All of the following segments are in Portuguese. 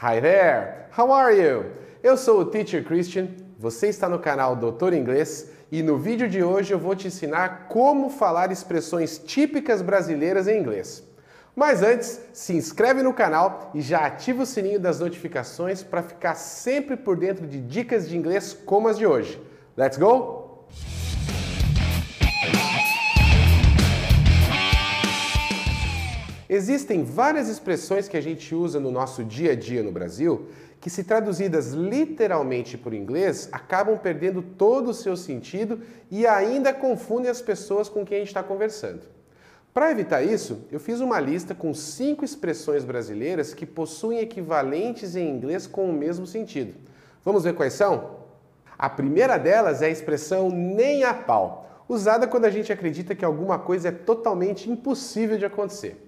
Hi there! How are you? Eu sou o Teacher Christian, você está no canal Doutor Inglês e no vídeo de hoje eu vou te ensinar como falar expressões típicas brasileiras em inglês. Mas antes, se inscreve no canal e já ativa o sininho das notificações para ficar sempre por dentro de dicas de inglês como as de hoje. Let's go? Existem várias expressões que a gente usa no nosso dia a dia no Brasil que, se traduzidas literalmente por inglês, acabam perdendo todo o seu sentido e ainda confundem as pessoas com quem a gente está conversando. Para evitar isso, eu fiz uma lista com cinco expressões brasileiras que possuem equivalentes em inglês com o mesmo sentido. Vamos ver quais são? A primeira delas é a expressão nem a pau, usada quando a gente acredita que alguma coisa é totalmente impossível de acontecer.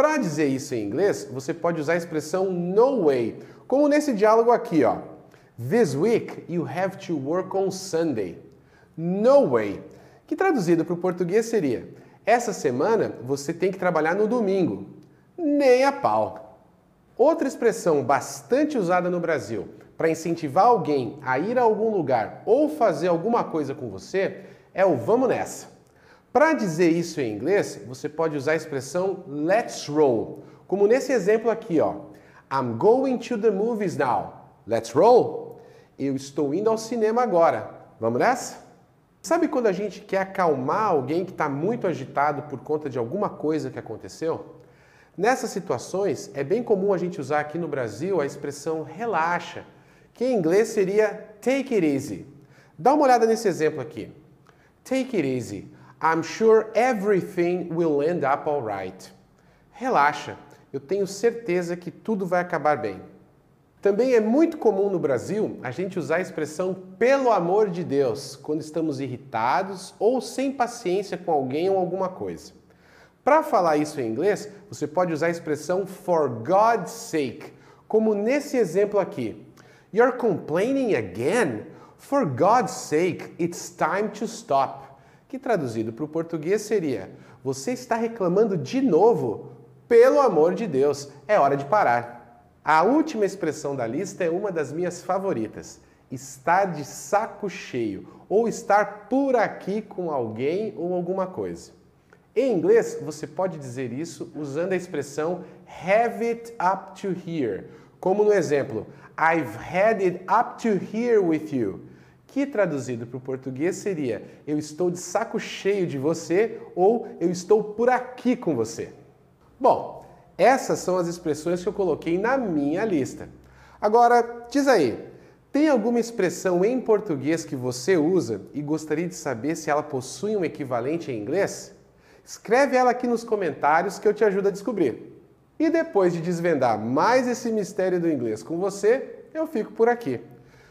Para dizer isso em inglês, você pode usar a expressão no way, como nesse diálogo aqui, ó. This week you have to work on Sunday. No way, que traduzido para o português seria: essa semana você tem que trabalhar no domingo. Nem a pau. Outra expressão bastante usada no Brasil para incentivar alguém a ir a algum lugar ou fazer alguma coisa com você é o vamos nessa. Para dizer isso em inglês, você pode usar a expressão let's roll, como nesse exemplo aqui, ó. I'm going to the movies now. Let's roll. Eu estou indo ao cinema agora. Vamos nessa? Sabe quando a gente quer acalmar alguém que está muito agitado por conta de alguma coisa que aconteceu? Nessas situações, é bem comum a gente usar aqui no Brasil a expressão relaxa, que em inglês seria take it easy. Dá uma olhada nesse exemplo aqui. Take it easy. I'm sure everything will end up alright. Relaxa, eu tenho certeza que tudo vai acabar bem. Também é muito comum no Brasil a gente usar a expressão pelo amor de Deus quando estamos irritados ou sem paciência com alguém ou alguma coisa. Para falar isso em inglês, você pode usar a expressão for God's sake, como nesse exemplo aqui. You're complaining again? For God's sake, it's time to stop que traduzido para o português seria: Você está reclamando de novo? Pelo amor de Deus, é hora de parar. A última expressão da lista é uma das minhas favoritas: estar de saco cheio ou estar por aqui com alguém ou alguma coisa. Em inglês, você pode dizer isso usando a expressão have it up to here, como no exemplo I've had it up to here with you que traduzido para o português seria eu estou de saco cheio de você ou eu estou por aqui com você. Bom, essas são as expressões que eu coloquei na minha lista. Agora, diz aí, tem alguma expressão em português que você usa e gostaria de saber se ela possui um equivalente em inglês? Escreve ela aqui nos comentários que eu te ajudo a descobrir. E depois de desvendar mais esse mistério do inglês com você, eu fico por aqui.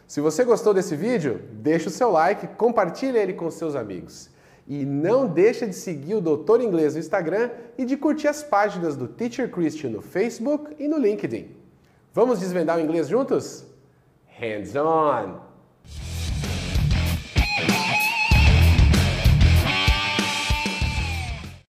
Se você gostou desse vídeo, deixa o seu like, compartilhe ele com seus amigos. E não deixa de seguir o Doutor Inglês no Instagram e de curtir as páginas do Teacher Christian no Facebook e no LinkedIn. Vamos desvendar o inglês juntos? Hands on!